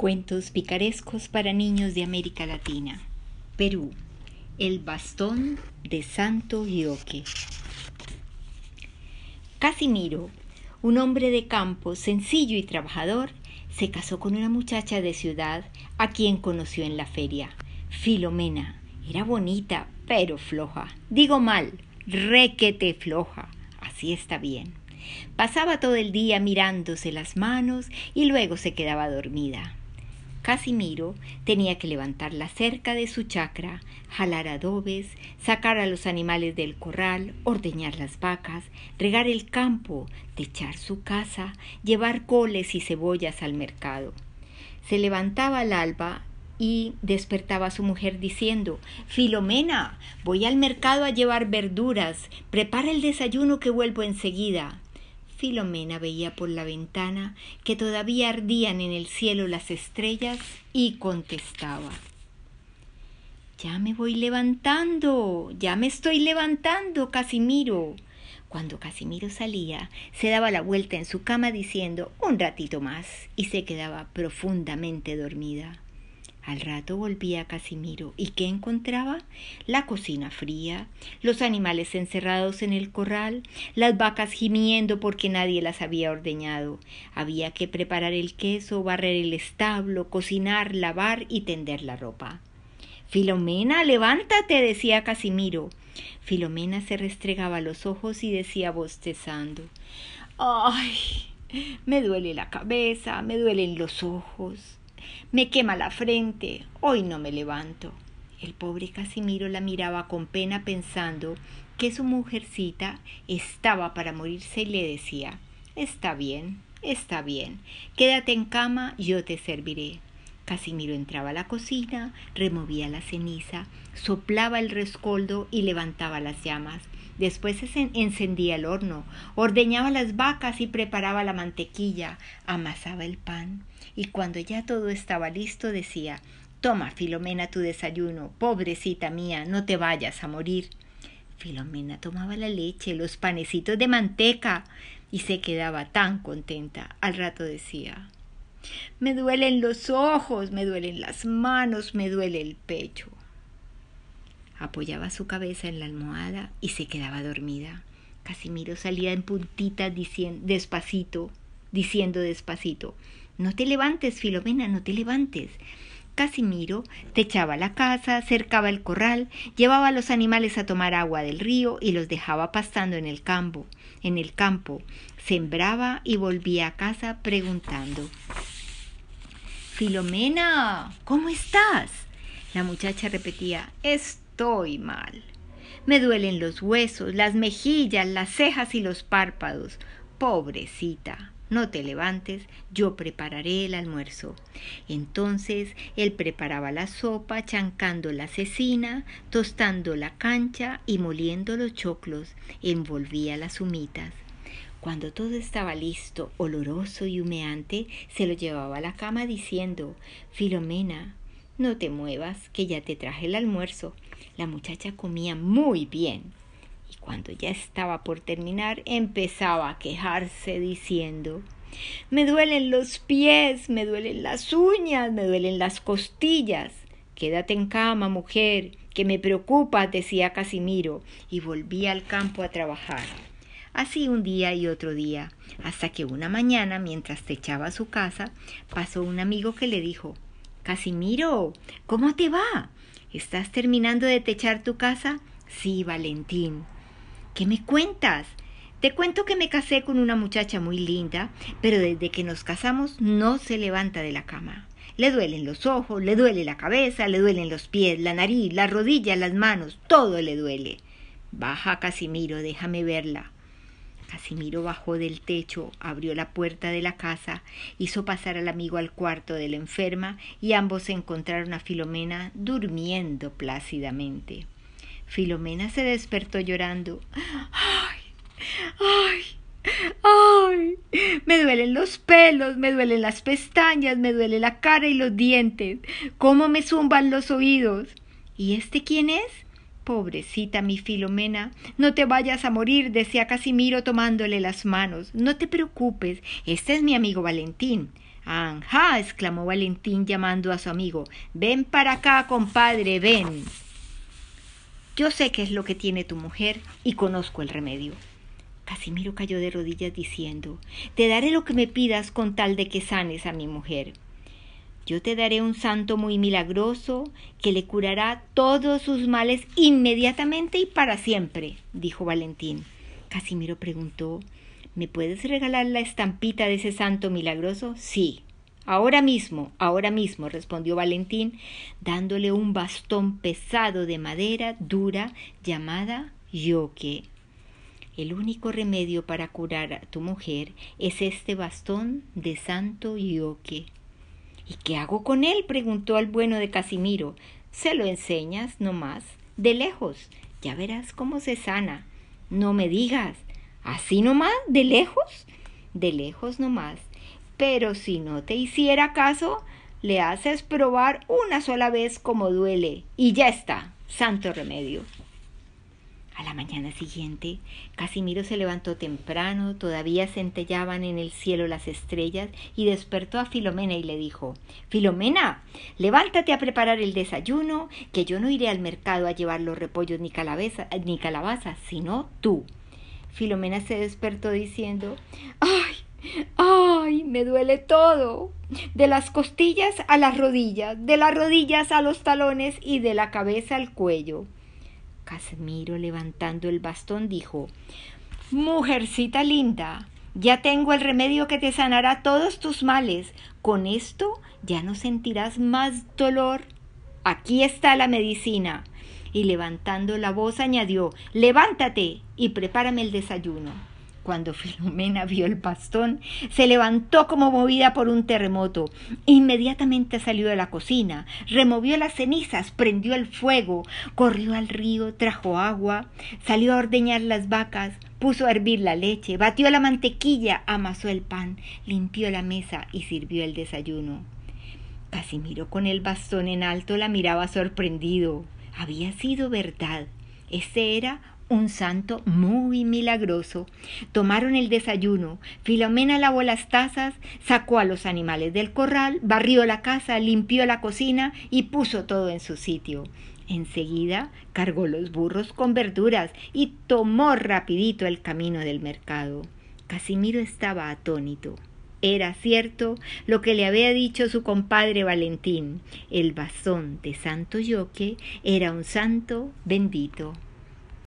Cuentos picarescos para niños de América Latina. Perú. El bastón de Santo Gioque. Casimiro, un hombre de campo sencillo y trabajador, se casó con una muchacha de ciudad a quien conoció en la feria. Filomena. Era bonita, pero floja. Digo mal, requete floja. Así está bien. Pasaba todo el día mirándose las manos y luego se quedaba dormida. Casimiro tenía que levantar la cerca de su chacra, jalar adobes, sacar a los animales del corral, ordeñar las vacas, regar el campo, techar su casa, llevar coles y cebollas al mercado. Se levantaba al alba y despertaba a su mujer diciendo Filomena, voy al mercado a llevar verduras, prepara el desayuno que vuelvo enseguida. Filomena veía por la ventana que todavía ardían en el cielo las estrellas y contestaba Ya me voy levantando, ya me estoy levantando, Casimiro. Cuando Casimiro salía, se daba la vuelta en su cama diciendo un ratito más y se quedaba profundamente dormida. Al rato volvía Casimiro. ¿Y qué encontraba? La cocina fría, los animales encerrados en el corral, las vacas gimiendo porque nadie las había ordeñado. Había que preparar el queso, barrer el establo, cocinar, lavar y tender la ropa. Filomena, levántate, decía Casimiro. Filomena se restregaba los ojos y decía bostezando Ay, me duele la cabeza, me duelen los ojos. Me quema la frente. Hoy no me levanto. El pobre Casimiro la miraba con pena pensando que su mujercita estaba para morirse y le decía Está bien, está bien. Quédate en cama, yo te serviré. Casimiro entraba a la cocina, removía la ceniza, soplaba el rescoldo y levantaba las llamas. Después encendía el horno, ordeñaba las vacas y preparaba la mantequilla, amasaba el pan. Y cuando ya todo estaba listo decía Toma, Filomena, tu desayuno. Pobrecita mía, no te vayas a morir. Filomena tomaba la leche, los panecitos de manteca y se quedaba tan contenta. Al rato decía Me duelen los ojos, me duelen las manos, me duele el pecho apoyaba su cabeza en la almohada y se quedaba dormida. Casimiro salía en puntitas diciendo despacito, diciendo despacito No te levantes, Filomena, no te levantes. Casimiro techaba la casa, cercaba el corral, llevaba a los animales a tomar agua del río y los dejaba pastando en el campo. En el campo sembraba y volvía a casa preguntando Filomena, ¿cómo estás? La muchacha repetía estoy mal. Me duelen los huesos, las mejillas, las cejas y los párpados. Pobrecita, no te levantes, yo prepararé el almuerzo. Entonces él preparaba la sopa, chancando la cecina, tostando la cancha y moliendo los choclos, envolvía las humitas. Cuando todo estaba listo, oloroso y humeante, se lo llevaba a la cama diciendo Filomena, no te muevas, que ya te traje el almuerzo. La muchacha comía muy bien. Y cuando ya estaba por terminar, empezaba a quejarse diciendo Me duelen los pies, me duelen las uñas, me duelen las costillas. Quédate en cama, mujer, que me preocupa, decía Casimiro, y volvía al campo a trabajar. Así un día y otro día, hasta que una mañana, mientras techaba su casa, pasó un amigo que le dijo Casimiro, ¿cómo te va? ¿Estás terminando de techar tu casa? Sí, Valentín. ¿Qué me cuentas? Te cuento que me casé con una muchacha muy linda, pero desde que nos casamos no se levanta de la cama. Le duelen los ojos, le duele la cabeza, le duelen los pies, la nariz, las rodillas, las manos, todo le duele. Baja, Casimiro, déjame verla. Casimiro bajó del techo, abrió la puerta de la casa, hizo pasar al amigo al cuarto de la enferma y ambos encontraron a Filomena durmiendo plácidamente. Filomena se despertó llorando. ¡Ay! ¡Ay! ¡Ay! Me duelen los pelos, me duelen las pestañas, me duele la cara y los dientes. ¿Cómo me zumban los oídos? ¿Y este quién es? Pobrecita mi Filomena, no te vayas a morir, decía Casimiro tomándole las manos. No te preocupes, este es mi amigo Valentín. Ajá, exclamó Valentín llamando a su amigo. Ven para acá, compadre, ven. Yo sé qué es lo que tiene tu mujer y conozco el remedio. Casimiro cayó de rodillas diciendo, Te daré lo que me pidas con tal de que sanes a mi mujer. Yo te daré un santo muy milagroso que le curará todos sus males inmediatamente y para siempre, dijo Valentín. Casimiro preguntó, ¿Me puedes regalar la estampita de ese santo milagroso? Sí. Ahora mismo, ahora mismo, respondió Valentín, dándole un bastón pesado de madera dura llamada yoque. El único remedio para curar a tu mujer es este bastón de santo yoque. ¿Y qué hago con él? preguntó al bueno de Casimiro. Se lo enseñas, no más, de lejos. Ya verás cómo se sana. No me digas. ¿Así nomás? ¿De lejos? De lejos nomás. Pero si no te hiciera caso, le haces probar una sola vez cómo duele. Y ya está. Santo remedio. A la mañana siguiente, Casimiro se levantó temprano, todavía centellaban en el cielo las estrellas, y despertó a Filomena y le dijo Filomena, levántate a preparar el desayuno, que yo no iré al mercado a llevar los repollos ni, ni calabazas, sino tú. Filomena se despertó diciendo Ay, ay, me duele todo, de las costillas a las rodillas, de las rodillas a los talones y de la cabeza al cuello. Casimiro, levantando el bastón, dijo Mujercita linda, ya tengo el remedio que te sanará todos tus males. Con esto ya no sentirás más dolor. Aquí está la medicina. Y levantando la voz añadió Levántate y prepárame el desayuno. Cuando Filomena vio el bastón, se levantó como movida por un terremoto. Inmediatamente salió de la cocina, removió las cenizas, prendió el fuego, corrió al río, trajo agua, salió a ordeñar las vacas, puso a hervir la leche, batió la mantequilla, amasó el pan, limpió la mesa y sirvió el desayuno. Casimiro con el bastón en alto la miraba sorprendido. Había sido verdad. Ese era un santo muy milagroso. Tomaron el desayuno. Filomena lavó las tazas, sacó a los animales del corral, barrió la casa, limpió la cocina y puso todo en su sitio. Enseguida cargó los burros con verduras y tomó rapidito el camino del mercado. Casimiro estaba atónito. Era cierto lo que le había dicho su compadre Valentín. El bastón de Santo Yoque era un santo bendito.